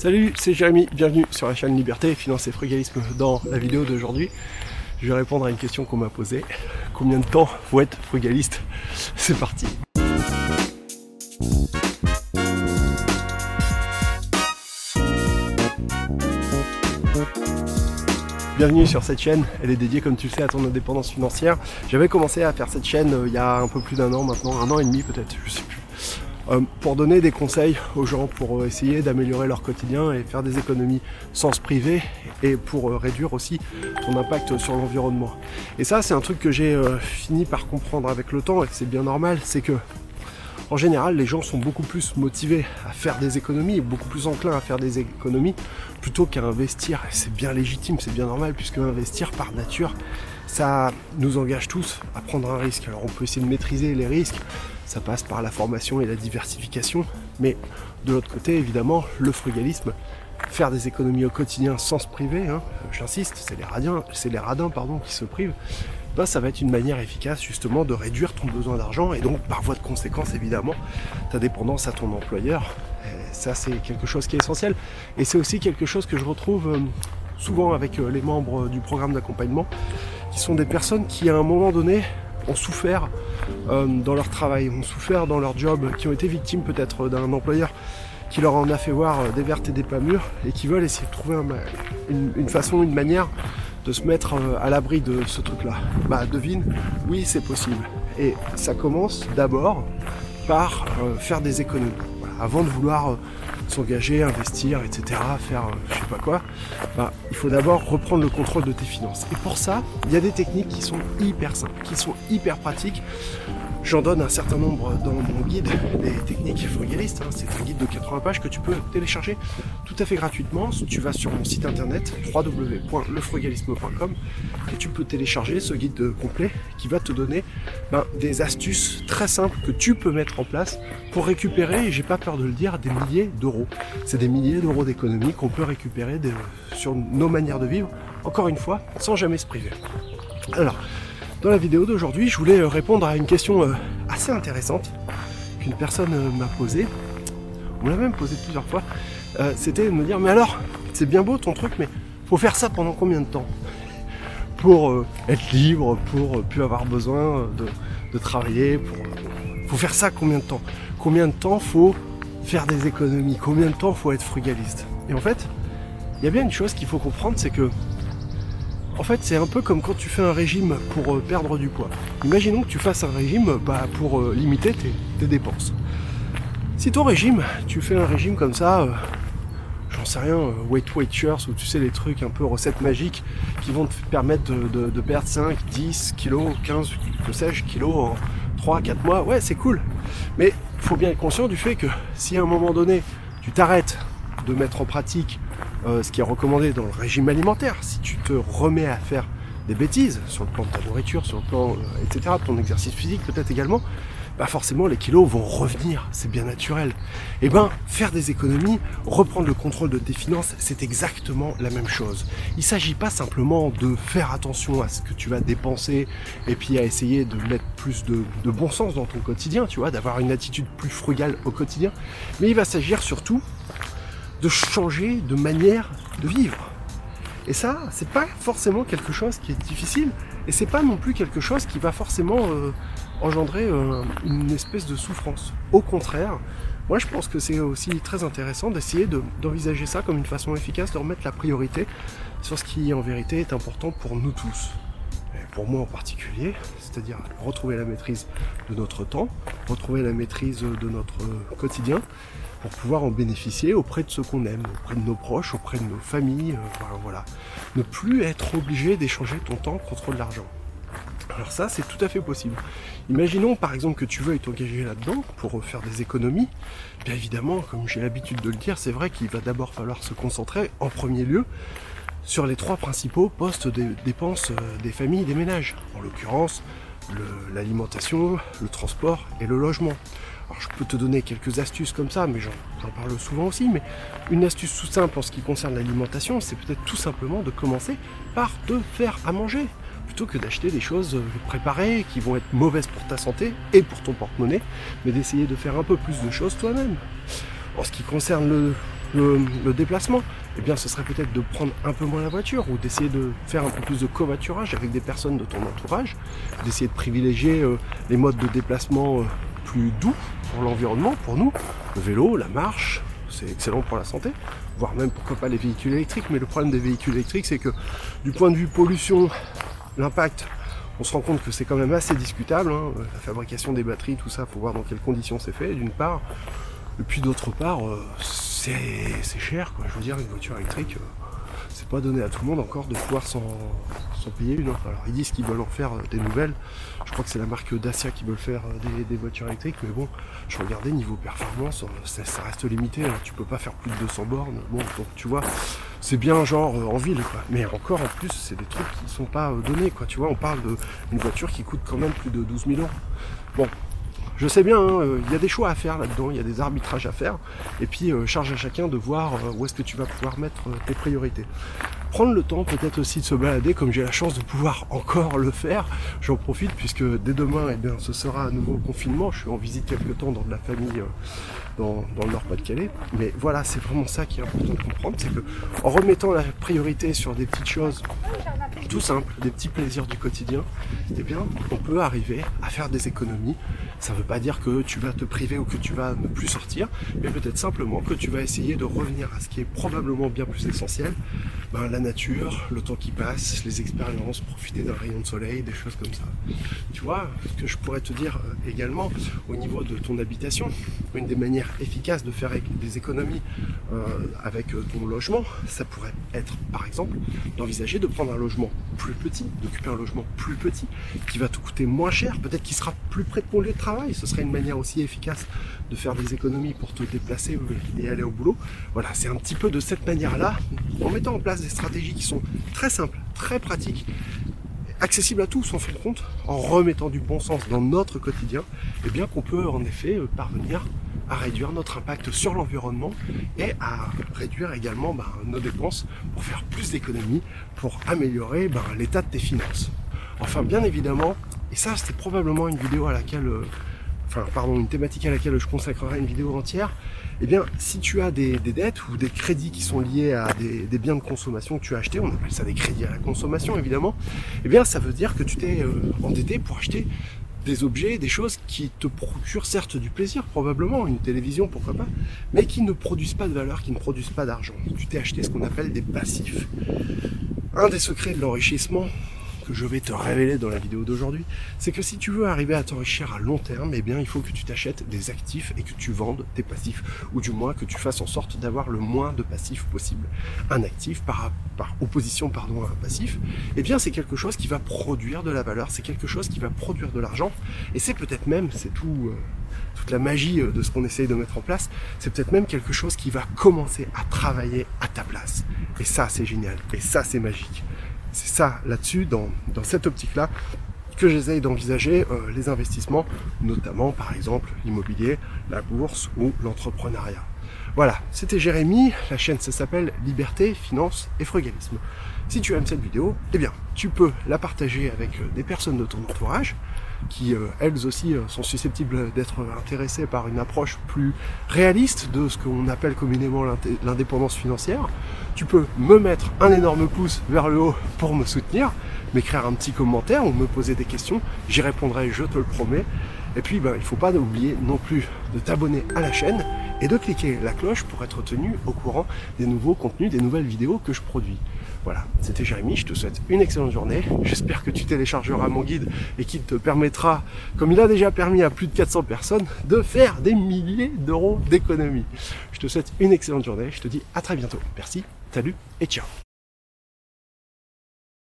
Salut, c'est Jérémy, bienvenue sur la chaîne Liberté, Finance et Frugalisme. Dans la vidéo d'aujourd'hui, je vais répondre à une question qu'on m'a posée. Combien de temps faut être frugaliste? C'est parti Bienvenue sur cette chaîne, elle est dédiée comme tu le sais à ton indépendance financière. J'avais commencé à faire cette chaîne euh, il y a un peu plus d'un an maintenant, un an et demi peut-être, je sais plus pour donner des conseils aux gens pour euh, essayer d'améliorer leur quotidien et faire des économies sans se priver et pour euh, réduire aussi ton impact sur l'environnement. Et ça, c'est un truc que j'ai fini par comprendre avec le temps et c'est bien normal, c'est que en général, les gens sont beaucoup plus motivés à faire des économies, beaucoup plus enclins à faire des économies plutôt qu'à investir. Et c'est bien légitime, c'est bien normal, puisque investir par nature, ça nous engage tous à prendre un risque. Alors on peut essayer de maîtriser les risques, ça passe par la formation et la diversification, mais de l'autre côté, évidemment, le frugalisme, faire des économies au quotidien sans se priver, hein, j'insiste, c'est les, radins, pardon, qui se privent, ben, ça va être une manière efficace justement de réduire ton besoin d'argent et donc par voie de conséquence évidemment ta dépendance à ton employeur. ça c'est quelque chose qui est essentiel et c'est aussi quelque chose que je retrouve euh, souvent avec euh, les membres du programme d'accompagnement qui sont des personnes qui à un moment donné ont souffert euh, dans leur travail, ont souffert dans leur job, qui ont été victimes peut-être d'un employeur qui leur en a fait voir des vertes et des pas mûres et qui veulent essayer de trouver une, façon, une manière de se mettre euh, à l'abri de ce truc-là. Bah devine, oui c'est possible. Et ça commence d'abord par euh, faire des économies. Avant de vouloir s'engager, investir, etc., faire euh, je sais pas quoi, bah, il faut d'abord reprendre le contrôle de tes finances. Et pour ça, il y a des techniques qui sont hyper simples, qui sont hyper pratiques. J'en donne un certain nombre dans mon guide des techniques frugalistes. Hein. C'est un guide de 80 pages que tu peux télécharger tout à fait gratuitement. Tu vas sur mon site internet www.lefrugalisme.com et tu peux télécharger ce guide complet qui va te donner ben, des astuces très simples que tu peux mettre en place pour récupérer, j'ai pas peur de le dire, des milliers d'euros. C'est des milliers d'euros d'économies qu'on peut récupérer sur nos manières de vivre, encore une fois, sans jamais se priver. Alors, dans la vidéo d'aujourd'hui, je voulais euh, répondre à une question euh, assez intéressante qu'une personne euh, m'a posée. On l'a même posée plusieurs fois. C'était de me dire, mais alors, c'est bien beau ton truc, mais faut faire ça pendant combien de temps? Pour être libre, pour plus avoir besoin de, travailler, pour... faut faire ça combien de temps? Combien de temps faut faire des économies? Combien de temps faut être frugaliste? Et en fait, il y a bien une chose qu'il faut comprendre, c'est que en fait, c'est un peu comme quand tu fais un régime pour euh, perdre du poids. Imaginons que tu fasses un régime bah, pour euh, limiter tes, dépenses. Si ton régime, tu fais un régime comme ça, euh, j'en sais rien, Weight Watchers, ou tu sais les trucs un peu recettes magiques qui vont te permettre de, perdre 5, 10 kilos, 15, que sais-je, kilos en 3, 4 mois, ouais c'est cool. Mais il faut bien être conscient du fait que si à un moment donné, tu t'arrêtes de mettre en pratique euh, ce qui est recommandé dans le régime alimentaire, si tu te remets à faire des bêtises sur le plan de ta nourriture, sur le plan, euh, etc., de ton exercice physique peut-être également, bah forcément les kilos vont revenir, c'est bien naturel. Et eh ben faire des économies, reprendre le contrôle de tes finances, c'est exactement la même chose. Il s'agit pas simplement de faire attention à ce que tu vas dépenser et puis à essayer de mettre plus de, de bon sens dans ton quotidien, tu vois, d'avoir une attitude plus frugale au quotidien, mais il va s'agir surtout de changer de manière de vivre. Et ça, c'est pas forcément quelque chose qui est difficile, et c'est pas non plus quelque chose qui va forcément euh, engendrer euh, une espèce de souffrance. Au contraire, moi je pense que c'est aussi très intéressant d'essayer d'envisager ça comme une façon efficace de remettre la priorité sur ce qui en vérité est important pour nous tous. Et pour moi en particulier, c'est-à-dire retrouver la maîtrise de notre temps, retrouver la maîtrise de notre quotidien, pour pouvoir en bénéficier auprès de ceux qu'on aime, auprès de nos proches, auprès de nos familles, euh, voilà, Ne plus être obligé d'échanger ton temps contre de l'argent. Alors ça, c'est tout à fait possible. Imaginons par exemple que tu veuilles t'engager là-dedans pour faire des économies. Bien évidemment, comme j'ai l'habitude de le dire, c'est vrai qu'il va d'abord falloir se concentrer en premier lieu sur les trois principaux postes de dépenses euh, des familles et des ménages. En l'occurrence, l'alimentation, le transport et le logement. Alors je peux te donner quelques astuces comme ça, mais j'en parle souvent aussi, mais une astuce tout simple en ce qui concerne l'alimentation, c'est peut-être tout simplement de commencer par te faire à manger, plutôt que d'acheter des choses euh, préparées qui vont être mauvaises pour ta santé et pour ton porte-monnaie, mais d'essayer de faire un peu plus de choses toi-même. En ce qui concerne le, déplacement, eh bien ce serait peut-être de prendre un peu moins la voiture ou d'essayer de faire un peu plus de covoiturage avec des personnes de ton entourage, d'essayer de privilégier euh, les modes de déplacement euh, plus doux pour l'environnement, pour nous, le vélo, la marche, c'est excellent pour la santé, voire même pourquoi pas les véhicules électriques. Mais le problème des véhicules électriques, c'est que du point de vue pollution, l'impact, on se rend compte que c'est quand même assez discutable. Hein. La fabrication des batteries, tout ça, faut voir dans quelles conditions c'est fait, d'une part. Et puis d'autre part, euh, c'est cher, quoi. Je veux dire, une voiture électrique, euh, c'est pas donné à tout le monde encore de pouvoir s'en payer une. Alors ils disent qu'ils veulent en faire euh, des nouvelles. Je crois que c'est la marque Dacia qui veut faire euh, des, voitures électriques, mais bon, je regardais niveau performance, ça, reste limité. Hein. Tu peux pas faire plus de 200 bornes. Bon, donc tu vois, c'est bien genre en ville, quoi. Mais encore en plus, c'est des trucs qui sont pas donnés, quoi. Tu vois, on parle d'une voiture qui coûte quand même plus de 12 000 euros. Bon, je sais bien, hein, euh, il y a des choix à faire là-dedans, il y a des arbitrages à faire, et puis euh, charge à chacun de voir euh, où est-ce que tu vas pouvoir mettre tes priorités. Prendre le temps peut-être aussi de se balader, comme j'ai la chance de pouvoir encore le faire, j'en profite puisque dès demain, eh bien, ce sera un nouveau confinement, je suis en visite quelque temps dans de la famille dans, le Nord-Pas-de-Calais. Mais voilà, c'est vraiment ça qui est important de comprendre, c'est que en remettant la priorité sur des petites choses tout simples, des petits plaisirs du quotidien, eh bien, on peut arriver à faire des économies. Ça ne veut pas dire que tu vas te priver ou que tu vas ne plus sortir, mais peut-être simplement que tu vas essayer de revenir à ce qui est probablement bien plus essentiel, ben, la nature, le temps qui passe, les expériences, profiter d'un rayon de soleil, des choses comme ça. Tu vois, ce que je pourrais te dire euh, également au niveau de ton habitation, une des manières efficace de faire des économies euh, avec euh, ton logement, ça pourrait être par exemple d'envisager de prendre un logement plus petit, d'occuper un logement plus petit, qui va te coûter moins cher, peut-être qu'il sera plus près de ton lieu de travail. Ce serait une manière aussi efficace de faire des économies pour te déplacer et aller au boulot. Voilà, c'est un petit peu de cette manière-là, en mettant en place des stratégies qui sont très simples, très pratiques, accessibles à tous en fin de compte, en remettant du bon sens dans notre quotidien, et eh bien qu'on peut en effet euh, parvenir à réduire notre impact sur l'environnement et à réduire également ben, nos dépenses pour faire plus d'économies, pour améliorer ben, l'état de tes finances. Enfin, bien évidemment, et ça c'est probablement une vidéo à laquelle, euh, enfin pardon, une thématique à laquelle je consacrerai une vidéo entière, eh bien, si tu as des, dettes ou des crédits qui sont liés à des, biens de consommation que tu as achetés, on appelle ça des crédits à la consommation évidemment, eh bien, ça veut dire que tu t'es euh, endetté pour acheter des objets, des choses qui te procurent certes du plaisir, probablement, une télévision, pourquoi pas, mais qui ne produisent pas de valeur, qui ne produisent pas d'argent. Tu t'es acheté ce qu'on appelle des passifs. Un des secrets de l'enrichissement, que je vais te révéler dans la vidéo d'aujourd'hui, c'est que si tu veux arriver à t'enrichir à long terme, eh bien il faut que tu t'achètes des actifs et que tu vendes tes passifs, ou du moins que tu fasses en sorte d'avoir le moins de passifs possible. Un actif par, opposition pardon, à un passif, eh bien c'est quelque chose qui va produire de la valeur, c'est quelque chose qui va produire de l'argent, et c'est peut-être même, c'est tout... Euh, toute la magie euh, de ce qu'on essaye de mettre en place, c'est peut-être même quelque chose qui va commencer à travailler à ta place. Et ça, c'est génial. Et ça, c'est magique. C'est ça, là-dessus, dans, cette optique-là, que j'essaye d'envisager euh, les investissements, notamment par exemple l'immobilier, la bourse ou l'entrepreneuriat. Voilà, c'était Jérémy, la chaîne ça s'appelle Liberté, Finance et Frugalisme. Si tu aimes cette vidéo, eh bien, tu peux la partager avec euh, des personnes de ton entourage qui, euh, elles aussi, euh, sont susceptibles d'être intéressées par une approche plus réaliste de ce qu'on appelle communément l'indépendance financière. Tu peux me mettre un énorme pouce vers le haut pour me soutenir, m'écrire un petit commentaire ou me poser des questions. J'y répondrai, je te le promets. Et puis, ben, il ne faut pas oublier non plus de t'abonner à la chaîne et de cliquer la cloche pour être tenu au courant des nouveaux contenus, des nouvelles vidéos que je produis. Voilà, c'était Jérémy, je te souhaite une excellente journée. J'espère que tu téléchargeras mon guide et qu'il te permettra, comme il a déjà permis à plus de 400 personnes, de faire des milliers d'euros d'économies. Je te souhaite une excellente journée, je te dis à très bientôt. Merci, salut et ciao